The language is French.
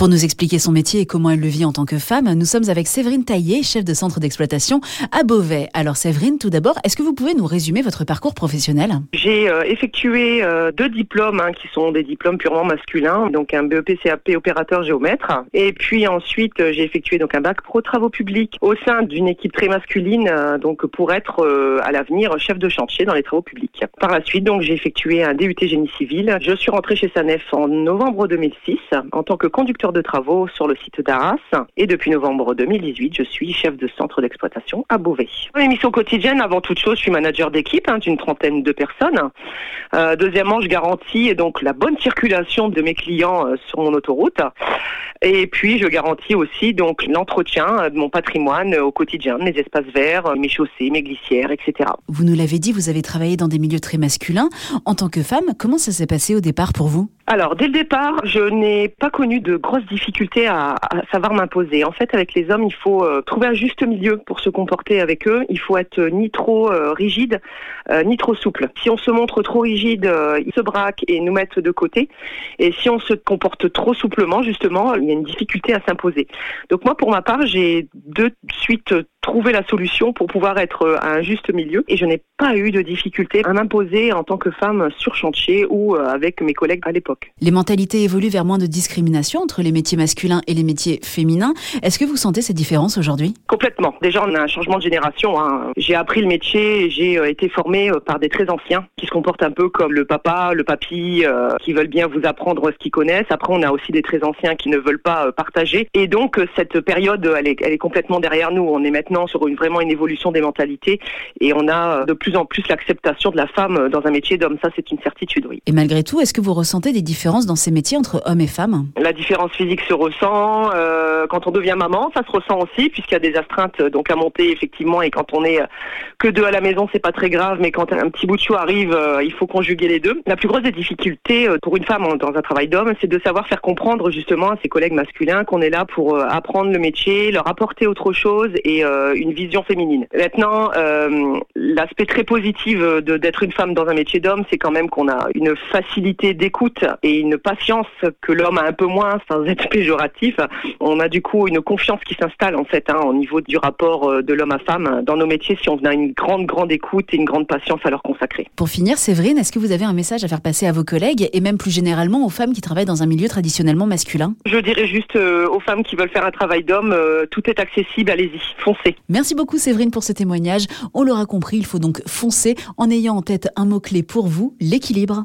Pour nous expliquer son métier et comment elle le vit en tant que femme, nous sommes avec Séverine Taillé, chef de centre d'exploitation à Beauvais. Alors Séverine, tout d'abord, est-ce que vous pouvez nous résumer votre parcours professionnel? J'ai euh, effectué euh, deux diplômes hein, qui sont des diplômes purement masculins, donc un BEP CAP opérateur géomètre, et puis ensuite euh, j'ai effectué donc un bac pro travaux publics au sein d'une équipe très masculine, donc pour être à l'avenir chef de chantier dans les travaux publics. Par la suite, donc j'ai effectué un DUT génie civil. Je suis rentrée chez Sanef en novembre 2006 en tant que conducteur de travaux sur le site d'Arras, et depuis novembre 2018, je suis chef de centre d'exploitation à Beauvais. Mes missions quotidiennes, avant toute chose, je suis manager d'équipe hein, d'une trentaine de personnes. Euh, deuxièmement, je garantis donc la bonne circulation de mes clients euh, sur mon autoroute. Et puis, je garantis aussi donc l'entretien de mon patrimoine au quotidien, mes espaces verts, mes chaussées, mes glissières, etc. Vous nous l'avez dit, vous avez travaillé dans des milieux très masculins. En tant que femme, comment ça s'est passé au départ pour vous? Alors, dès le départ, je n'ai pas connu de grosses difficultés à, savoir m'imposer. En fait, avec les hommes, il faut euh, trouver un juste milieu pour se comporter avec eux. Il faut être ni trop euh, rigide, euh, ni trop souple. Si on se montre trop rigide, ils se braquent et nous mettent de côté. Et si on se comporte trop souplement, justement, il y a une difficulté à s'imposer. Donc moi, pour ma part, j'ai de suite trouver la solution pour pouvoir être euh, à un juste milieu. Et je n'ai pas eu de difficulté à m'imposer en tant que femme sur chantier ou euh, avec mes collègues à l'époque. Les mentalités évoluent vers moins de discrimination entre les métiers masculins et les métiers féminins. Est-ce que vous sentez ces différences aujourd'hui? Complètement. Déjà, on a un changement de génération. Hein. J'ai appris le métier, j'ai euh, été formée par des très anciens qui se comportent un peu comme le papa, le papy, qui veulent bien vous apprendre ce qu'ils connaissent. Après, on a aussi des très anciens qui ne veulent pas partager. Et donc, cette période, elle est, elle est complètement derrière nous. On est maintenant sur une, vraiment une évolution des mentalités et on a de plus en plus l'acceptation de la femme dans un métier d'homme. Ça, c'est une certitude, oui. Et malgré tout, est-ce que vous ressentez des différences dans ces métiers entre hommes et femmes? La différence physique se ressent. Euh, quand on devient maman, ça se ressent aussi puisqu'il y a des astreintes donc à monter effectivement et quand on est que deux à la maison, c'est pas très grave, mais quand un petit bout de chou arrive, euh, il faut conjuguer les deux. La plus grosse des difficultés euh, pour une femme dans un travail d'homme, c'est de savoir faire comprendre justement à ses collègues masculins qu'on est là pour apprendre le métier, leur apporter autre chose et euh, une vision féminine. Maintenant, euh, l'aspect très positif d'être une femme dans un métier d'homme, c'est quand même qu'on a une facilité d'écoute et une patience que l'homme a un peu moins, sans être péjoratif. On a du coup une confiance qui s'installe en fait hein, au niveau du rapport euh, de l'homme à femme dans nos métiers si on a une grande grande écoute et une grande patience à leur consacrer. Pour finir, Séverine, est-ce que vous avez un message à faire passer à vos collègues et même plus généralement aux femmes qui travaillent dans un milieu traditionnellement masculin? Je dirais juste aux femmes qui veulent faire un travail d'homme, tout est accessible, allez-y, foncez. Merci beaucoup Séverine pour ce témoignage. On l'aura compris, il faut donc foncer en ayant en tête un mot-clé pour vous, l'équilibre.